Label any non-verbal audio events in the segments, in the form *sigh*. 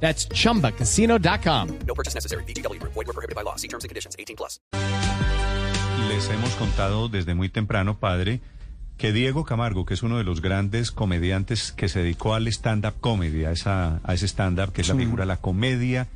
That's chumbacasino.com. No purchase necessary. BGW. Void were prohibited by law. See terms and conditions. 18 plus. Les hemos contado desde muy temprano, padre, que Diego Camargo, que es uno de los grandes comediantes que se dedicó al stand-up comedy, a, esa, a ese stand-up que es la figura, la comedia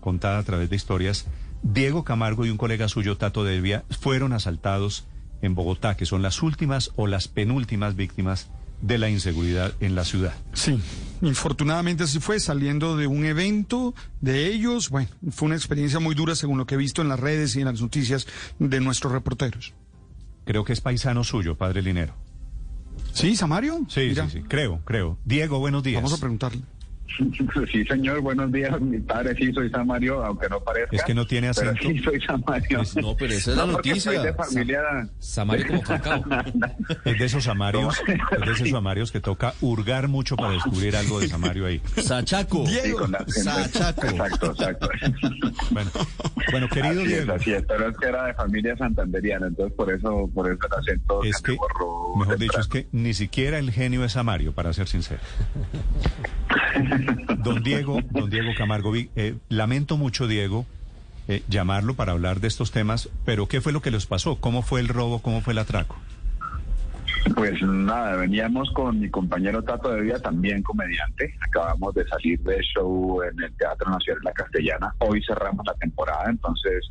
contada a través de historias, Diego Camargo y un colega suyo, Tato Devia, fueron asaltados en Bogotá, que son las últimas o las penúltimas víctimas de la inseguridad en la ciudad. Sí, infortunadamente así fue, saliendo de un evento de ellos. Bueno, fue una experiencia muy dura según lo que he visto en las redes y en las noticias de nuestros reporteros. Creo que es paisano suyo, padre Linero. ¿Sí, Samario? Sí, Mira, sí, sí, creo, creo. Diego, buenos días. Vamos a preguntarle. *laughs* Sí, señor, buenos días. Mi padre sí soy Samario, aunque no parezca. Es que no tiene pero acento. sí soy Samario. Pues no, pero esa es la No, noticia. soy de familia... Samario como Falcao. *laughs* Es de esos samarios, *laughs* es de esos samarios que toca hurgar mucho para descubrir algo de samario ahí. Sachaco. Sí, la- Sachaco. Exacto, exacto. Bueno, bueno querido Así es, Diego, así es, pero es que era de familia santanderiana, entonces por eso, por eso el acento es que, me borró mejor dicho, es que ni siquiera el genio es samario, para ser sincero. Don Diego, don Diego Camargo, eh, lamento mucho, Diego, eh, llamarlo para hablar de estos temas, pero ¿qué fue lo que les pasó? ¿Cómo fue el robo? ¿Cómo fue el atraco? Pues nada, veníamos con mi compañero Tato de Vida, también comediante. Acabamos de salir de show en el Teatro Nacional la Castellana. Hoy cerramos la temporada, entonces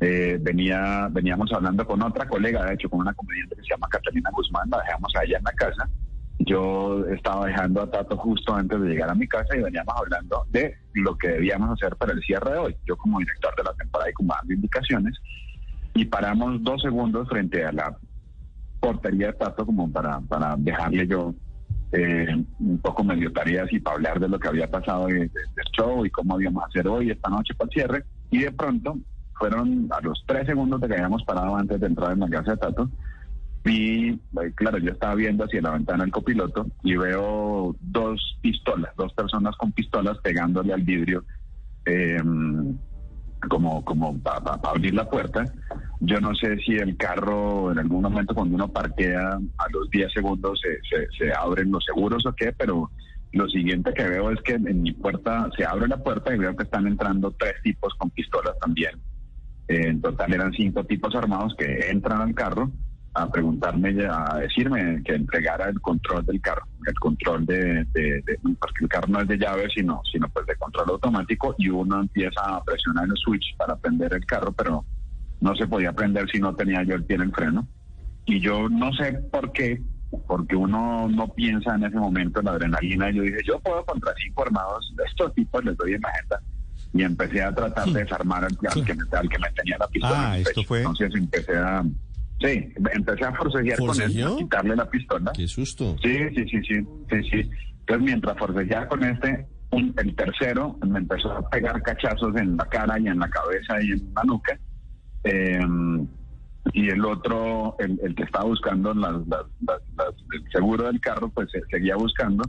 eh, venía veníamos hablando con otra colega, de hecho, con una comediante que se llama Catalina Guzmán. La dejamos a ella en la casa. Yo estaba dejando a Tato justo antes de llegar a mi casa y veníamos hablando de lo que debíamos hacer para el cierre de hoy. Yo como director de la temporada y como dando indicaciones. Y paramos dos segundos frente a la portería de Tato como para, para dejarle yo eh, un poco medio tareas y para hablar de lo que había pasado de- de- del show y cómo íbamos a hacer hoy, esta noche para el cierre. Y de pronto, fueron a los tres segundos de que habíamos parado antes de entrar en la casa de Tato. Eh, claro, yo estaba viendo hacia la ventana el copiloto y veo dos pistolas, dos personas con pistolas pegándole al vidrio. eh, como, como para abrir la puerta. Yo no sé si el carro en algún momento cuando uno parquea a los 10 segundos se, se, se abren los seguros o qué, pero lo siguiente que veo es que en mi puerta se abre la puerta y veo que están entrando tres tipos con pistolas también. En total eran cinco tipos armados que entran al carro a preguntarme, a decirme que entregara el control del carro, el control de, de- de- porque el carro no es de llave, sino, sino pues de control automático y uno empieza a presionar el switch para prender el carro, pero no se podía prender si no tenía yo el pie en el freno. Y yo no sé por qué, porque uno no piensa en ese momento en la adrenalina. Y yo dije, yo puedo contra cinco armados, de estos tipos les doy en la jeta. Y empecé a tratar de desarmar al, al que, me, al que me tenía la pistola. Ah, en el esto fue- Entonces empecé a... Sí, empecé a forcejear con él, a quitarle la pistola. Qué susto. Sí, sí, sí, sí, sí, sí. Entonces, mientras forcejeaba con este, un- el tercero me empezó a pegar cachazos en la cara y en la cabeza y en la nuca. Eh, y el otro, el, el que estaba buscando las, las- las- las- el seguro del carro, pues se- seguía buscando.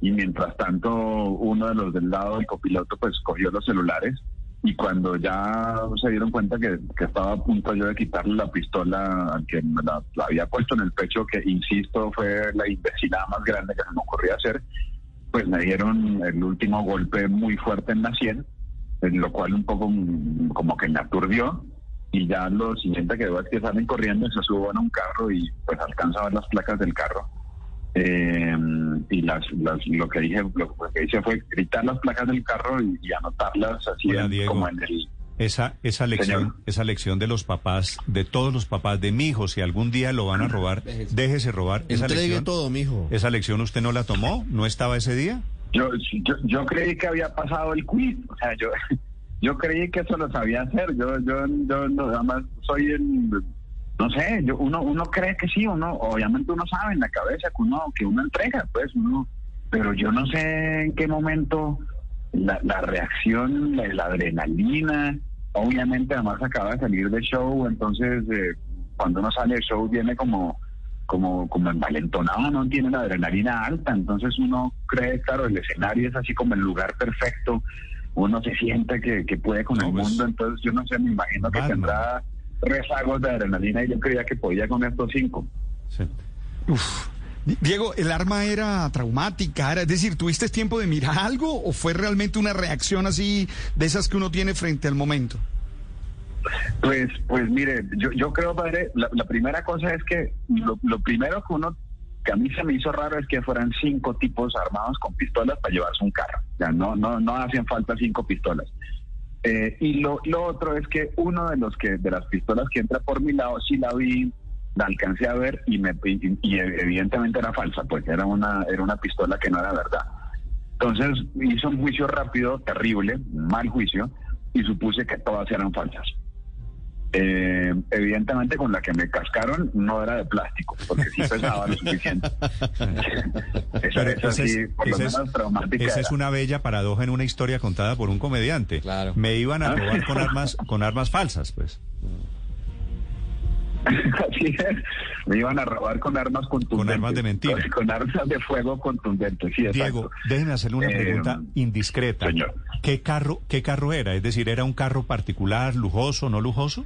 Y mientras tanto, uno de los del lado del copiloto, pues cogió los celulares. Y cuando ya se dieron cuenta que, estaba a punto yo de quitarle la pistola al que me la, había puesto en el pecho, que insisto, fue la imbecilidad más grande que se me ocurría hacer, pues me dieron el último golpe muy fuerte en la sien, en lo cual un poco como que me aturdió. Y ya lo siguiente que veo que salen corriendo, se suben a un carro y pues alcanza a ver las placas del carro. Eh, y las, las, lo que dije lo que hice fue gritar las placas del carro y, y anotarlas así Hola, en- Diego. como en el Esa, esa lección, Señor. esa lección de los papás, de todos los papás, de mi hijo, si algún día lo van a robar, déjese robar. Esa Entregue lección, todo, mijo. esa lección usted no la tomó, no estaba ese día. Yo, yo, yo creí que había pasado el quiz, o sea, yo, *laughs* yo creí que eso lo sabía hacer, yo, yo, yo no, además soy el, no sé, yo, uno, uno cree que sí, uno, obviamente uno sabe en la cabeza que uno, que uno entrega, pues uno, pero yo no sé en qué momento la, la reacción, la, la adrenalina, obviamente además acaba de salir de show, entonces eh, cuando uno sale de show viene como como como envalentonado, no tiene la adrenalina alta, entonces uno cree, claro, el escenario es así como el lugar perfecto, uno se siente que, que puede con No, el pues, mundo, entonces yo no sé, me imagino que tendrá rezagos de adrenalina y yo creía que podía con estos cinco. Sí. Uf. Di- Diego, ¿el arma era traumática? Era, es decir, ¿tuviste tiempo de mirar *laughs* algo o fue realmente una reacción así de esas que uno tiene frente al momento? Pues, pues mire, yo, yo creo, padre, la, la primera cosa es que lo, lo primero que uno, que a mí se me hizo raro es que fueran cinco tipos armados con pistolas para llevarse un carro. O sea, no, no, no hacían falta cinco pistolas. Eh, y lo, lo otro es que uno de los que, de las pistolas que entra por mi lado, sí la vi, la alcancé a ver y me y, y evidentemente era falsa, pues era una, era una pistola que no era verdad. Entonces hizo un juicio rápido, terrible, mal juicio, y supuse que todas eran falsas. Eh, evidentemente con la que me cascaron no era de plástico, porque sí pesaba lo suficiente. *laughs* esa, sí, es- por lo esa es- menos traumática. Esa es una bella paradoja en una historia contada por un comediante. Claro. Me iban a Ah. robar con armas, con armas falsas, pues. Así es. Me iban a robar con armas contundentes. armas de mentira. Con, con armas de fuego contundentes, sí. Diego, déjeme hacerle una Eh, pregunta indiscreta. señor. ¿Qué carro, ¿Qué carro era? Es decir, ¿era un carro particular, lujoso, no lujoso?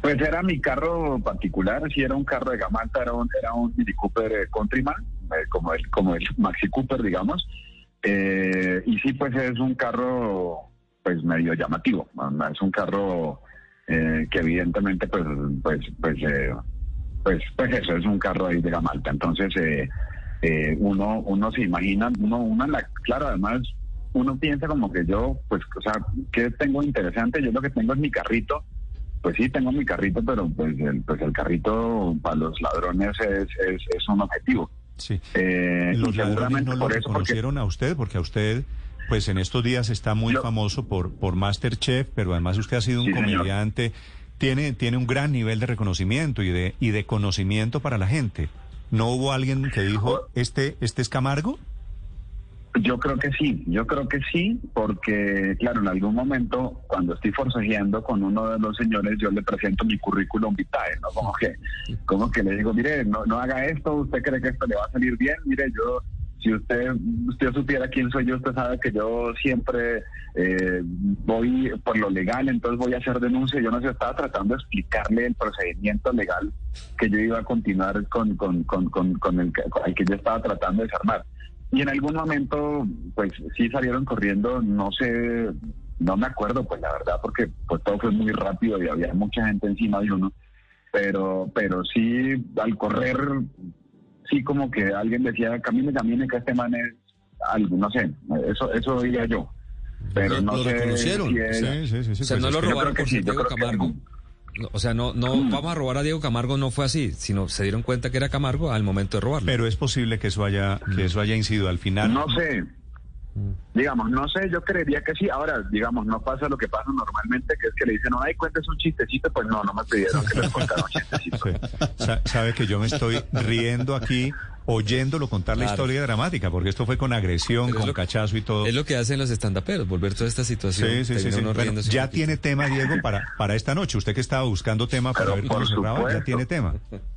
Pues era mi carro particular, sí era un carro de gama alta, era un, era un Mini Cooper eh, Countryman, eh, como el, como el Maxi Cooper, digamos. Eh, y sí, pues es un carro pues medio llamativo, es un carro eh, que evidentemente pues pues pues eh, pues pues eso es un carro ahí de gama alta. Entonces eh, eh, uno uno se imagina, uno en la claro además uno piensa como que yo pues o sea qué tengo interesante, yo lo que tengo es mi carrito pues sí, tengo mi carrito, pero pues el, pues el carrito para los ladrones es, es, es un objetivo. Sí. Eh, Los y ladrones seguramente no lo por eso, porque reconocieron a usted, porque a usted, pues en estos días está muy famoso por, por Masterchef, pero además usted ha sido un Sí, señor. comediante, tiene, tiene un gran nivel de reconocimiento y de, y de conocimiento para la gente. ¿No hubo alguien que dijo, este, este es Camargo? yo creo que sí, yo creo que sí, porque claro, en algún momento cuando estoy forcejeando con uno de los señores, yo le presento mi currículum vitae, ¿no? Como que, como que le digo, mire, no, no haga esto, usted cree que esto le va a salir bien, mire, yo si usted usted supiera quién soy yo, usted sabe que yo siempre eh, voy por lo legal, entonces voy a hacer denuncia. Yo no sé, estaba tratando de explicarle el procedimiento legal que yo iba a continuar con, con, con, con, con el, con el que yo estaba tratando de desarmar. Y en algún momento, pues sí salieron corriendo, no sé, no me acuerdo, pues la verdad, porque pues todo fue muy rápido y había mucha gente encima de uno. Pero, pero sí, al correr, sí como que alguien decía, camine, camine, que este man es algo, no sé, eso, eso oía yo. Pero no lo sé reconocieron. si es- Sí, sí, sí. sí, O sea, pues no lo robaron por Diego Camargo. O sea, no, no vamos a robar a Diego Camargo, no fue así, sino se dieron cuenta que era Camargo al momento de robarlo. Pero es posible que eso haya, que eso haya incidido al final. No sé. Digamos, no sé, yo creería que sí. Ahora, digamos, no pasa lo que pasa normalmente, que es que le dicen, no, ay, cuentes un chistecito. Pues no, no me pidieron que les contara un chistecito. *laughs* Sí. Sabe que yo me estoy riendo aquí, oyéndolo contar la historia dramática, porque esto fue con agresión, Pero con lo- cachazo y todo. Es lo que hacen los estandaperos, volver toda esta situación. Sí, sí, sí. Bueno, ya tiene tema, Diego, para, para esta noche. Usted que estaba buscando tema para Pero ver cómo cerraba, ya tiene tema.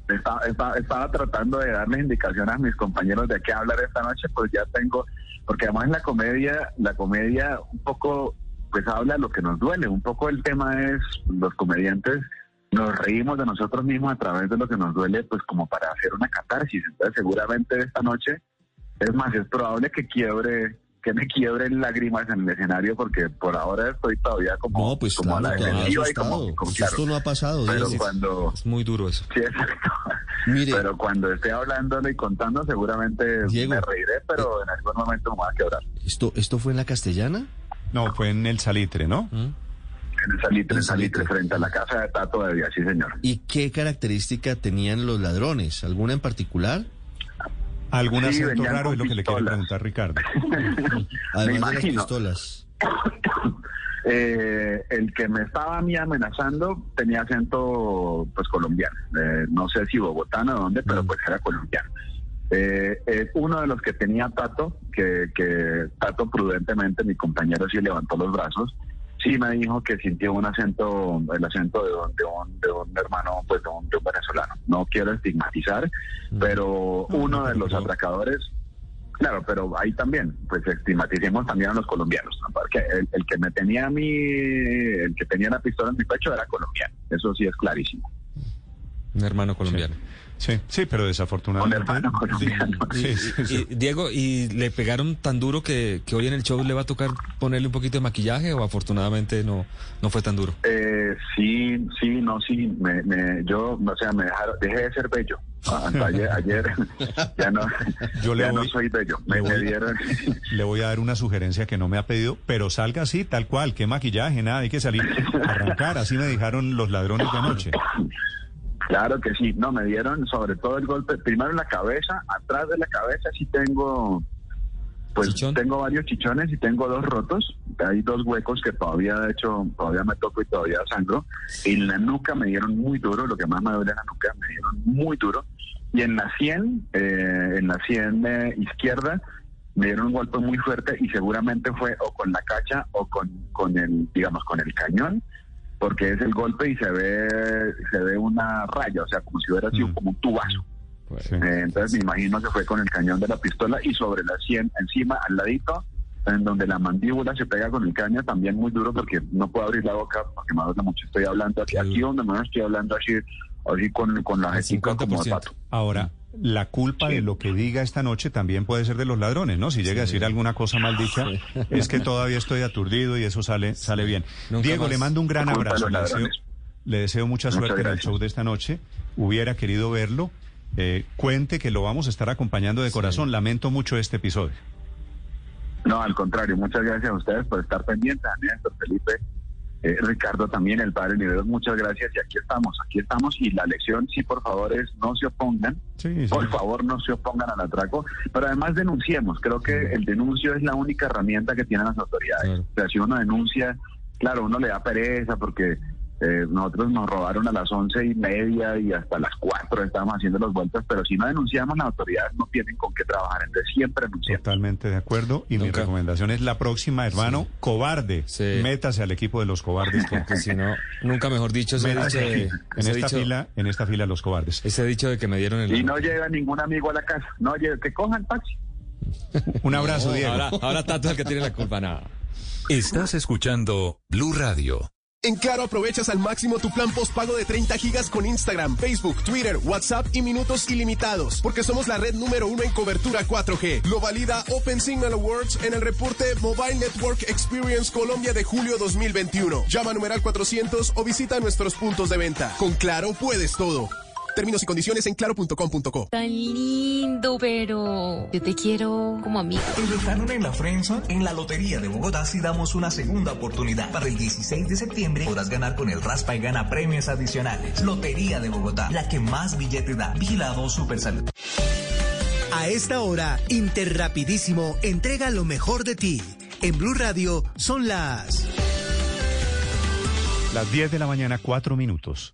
Estaba, estaba, estaba tratando de darles indicaciones a mis compañeros de qué hablar esta noche, pues ya tengo, porque además la comedia, la comedia un poco, pues habla lo que nos duele, un poco el tema es, los comediantes nos reímos de nosotros mismos a través de lo que nos duele, pues como para hacer una catarsis, entonces seguramente esta noche, es más, es probable que quiebre, que me quiebren lágrimas en el escenario, porque por ahora estoy todavía como, No, pues como a claro, la todavía defensiva y como, asustado. como, Si claro, Esto no ha pasado, pero Diego. cuando... Es muy duro eso. Sí, exacto. Mire. Pero cuando esté hablándolo y contando, seguramente Diego. me reiré, pero en algún momento me voy a quebrar. ¿Esto, ¿Esto fue en la castellana? No, fue en el Salitre, ¿no? ¿Mm? En el salitre, En en salitre, Salitre. frente a la casa de Tato de Vía, sí, señor. ¿Y qué característica tenían los ladrones? ¿Alguna en particular? Algún Sí, acento raro es lo que le quiere preguntar Ricardo. *laughs* Además de las imagino. pistolas. *coughs* Eh, el que me estaba a mí amenazando tenía acento pues colombiano. Eh, no sé si bogotano o dónde, pero pues era colombiano. Eh, eh, uno de los que tenía Tato, que, que Tato prudentemente, mi compañero sí levantó los brazos, sí me dijo que sintió un acento, el acento de un, de un, de un hermano, pues de un, de un venezolano. No quiero estigmatizar, pero uno de los atracadores, claro, pero ahí también, pues estigmaticemos también a los colombianos, ¿no? porque el, el que me tenía a mí, el que tenía la pistola en mi pecho era colombiano, eso sí es clarísimo. Un hermano colombiano. Sí, sí, pero desafortunadamente. Un hermano colombiano. Sí, sí, sí. Y, Diego, ¿y le pegaron tan duro que, que hoy en el show le va a tocar ponerle un poquito de maquillaje o afortunadamente no, no fue tan duro? Eh, sí, sí, no, sí, me, me, yo, o sea, me dejaron, dejé de ser bello. Hasta ayer, *laughs* ayer ya no, Yo le ya voy- no soy bello. Me, le me dieron, Le voy a dar una sugerencia que no me ha pedido, pero salga así, tal cual, qué maquillaje, nada, hay que salir, arrancar, así me dijeron los ladrones de anoche. Claro que sí, no, me dieron sobre todo el golpe, primero en la cabeza, atrás de la cabeza sí tengo, pues ¿Chichón? tengo varios chichones y tengo dos rotos, hay dos huecos que todavía, de hecho, todavía me toco y todavía sangro, en la nuca me dieron muy duro, lo que más me duele en la nuca, me dieron muy duro, y en la sien, eh, en la sien eh, izquierda, me dieron un golpe muy fuerte y seguramente fue o con la cacha o con, con el, digamos, con el cañón, porque es el golpe y se ve, se ve una raya, o sea, como si hubiera sido Mm. como un tubazo. Sí. Eh, entonces me imagino que fue con el cañón de la pistola y sobre la sien, encima, al ladito, en donde la mandíbula se pega con el caño, también muy duro porque no puedo abrir la boca porque me duele mucho. Estoy hablando aquí, aquí donde me estoy hablando así, así con, con la Al jetica como 50%. pato. Ahora, la culpa de lo que diga esta noche también puede ser de los ladrones, ¿no? Si llega a decir alguna cosa mal dicha, es que todavía estoy aturdido y eso sale, sale bien. Nunca Diego, le mando un gran abrazo. Le deseo, le deseo mucha Muchas suerte en el show de esta noche. Hubiera querido verlo. Eh, cuente que lo vamos a estar acompañando de corazón. Lamento mucho este episodio. No, al contrario, muchas gracias a ustedes por estar pendientes, Néstor, Felipe, eh, Ricardo también, el padre Niveros, muchas gracias y aquí estamos, aquí estamos y la lección, sí, por favor, es no se opongan, Sí, sí. por favor, no se opongan al atraco, pero además denunciemos, creo que el denuncio es la única herramienta que tienen las autoridades. Claro. O sea, si uno denuncia, claro, uno le da pereza porque eh, nosotros nos robaron a las once y media y hasta las cuatro estábamos haciendo las vueltas, pero si no denunciamos, las autoridades no tienen con qué trabajar, entonces siempre denunciamos. Totalmente de acuerdo. Y mi recomendación es la próxima, hermano, cobarde. Sí. Métase al equipo de los cobardes. *laughs* que- Porque si no, nunca mejor dicho Métase dicho de, en esta dicho- fila, en esta fila los cobardes. ese dicho de que me dieron el... Y no llega ningún amigo a la casa. No llega, que cojan taxi. Un abrazo, Diego. Ahora, ahora Tato es el que tiene la culpa, nada. Estás escuchando Blue Radio. En Claro aprovechas al máximo tu plan postpago de 30 gigas con Instagram, Facebook, Twitter, WhatsApp y minutos ilimitados. Porque somos la red número uno en cobertura 4G. Lo valida Open Signal Awards en el reporte Mobile Network Experience Colombia de julio 2021. Llama a numeral 400 o visita nuestros puntos de venta. Con Claro puedes todo. Términos y condiciones en claro.com.co. Tan lindo, pero yo te quiero como amiga. En Dejaron en la Friendzone, en la Lotería de Bogotá, si damos una segunda oportunidad. Para el 16 de septiembre podrás ganar con el Raspa y Gana premios adicionales. Lotería de Bogotá, la que más billete da. Vigilado Super Salud. A esta hora, Interrapidísimo entrega lo mejor de ti. En Blue Radio son las... Las 10 de la mañana, 4 minutos.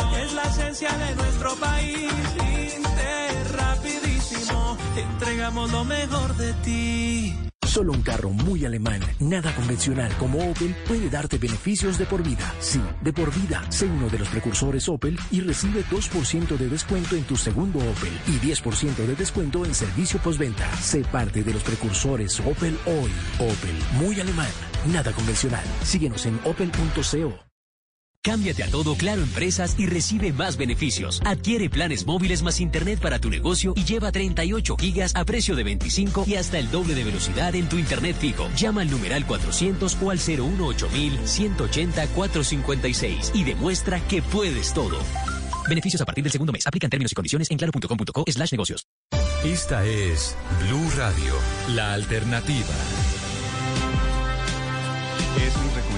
la esencia de nuestro país. Inter, rapidísimo, entregamos lo mejor de ti. Solo un carro muy alemán, nada convencional como Opel puede darte beneficios de por vida. Sí, de por vida. Sé uno de los precursores Opel y recibe 2% de descuento en tu segundo Opel y 10% de descuento en servicio postventa. Sé parte de los precursores Opel hoy. Opel, muy alemán, nada convencional. Síguenos en opel.co. Cámbiate a todo Claro Empresas y recibe más beneficios. Adquiere planes móviles más internet para tu negocio y lleva 38 gigas a precio de 25 y hasta el doble de velocidad en tu internet fijo. Llama al numeral 400 o al 018 180 456 y demuestra que puedes todo. Beneficios a partir del segundo mes. Aplican términos y condiciones en claro.com.co slash negocios. Esta es Blue Radio, la alternativa.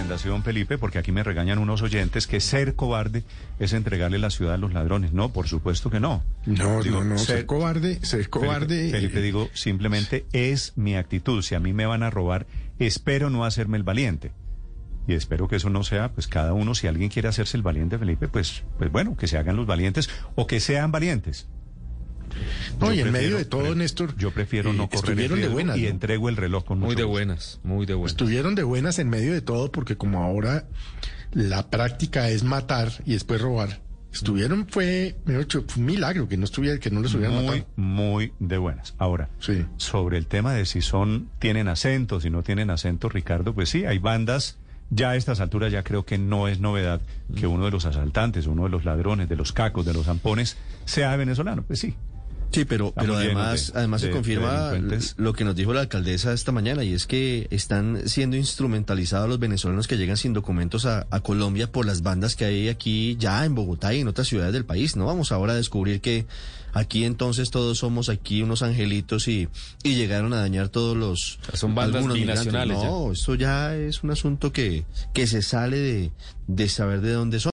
Recomendación Felipe, porque aquí me regañan unos oyentes que ser cobarde es entregarle la ciudad a los ladrones. No, por supuesto que no. No, no, no. Ser, cobarde, ser cobarde. Felipe, Felipe, digo, simplemente es mi actitud. Si a mí me van a robar, espero no hacerme el valiente. Y espero que eso no sea, pues cada uno, si alguien quiere hacerse el valiente, Felipe, pues, pues bueno, que se hagan los valientes o que sean valientes. No, y en medio de todo, Néstor. Yo prefiero no correr estuvieron de buenas, y entrego el reloj con Muy de buenas, muy de buenas. Estuvieron de buenas en medio de todo porque como ahora la práctica es matar y después robar. Estuvieron, fue, fue un milagro que no estuviera, que no les hubieran muy, matado. muy de buenas. Ahora, Sí. sobre el tema de si son, tienen acento, si no tienen acento, Ricardo, pues sí, hay bandas, ya a estas alturas ya creo que no es novedad que uno de los asaltantes, uno de los ladrones, de los cacos, de los zampones, sea venezolano, pues sí. Sí, pero, pero además, de- además de- se confirma lo que nos dijo la alcaldesa esta mañana y es que están siendo instrumentalizados los venezolanos que llegan sin documentos a, a Colombia por las bandas que hay aquí ya en Bogotá y en otras ciudades del país. No vamos ahora a descubrir que aquí entonces todos somos aquí unos angelitos y, y llegaron a dañar todos los son bandas binacionales. No, esto ya es un asunto que, que se sale de, de saber de dónde son.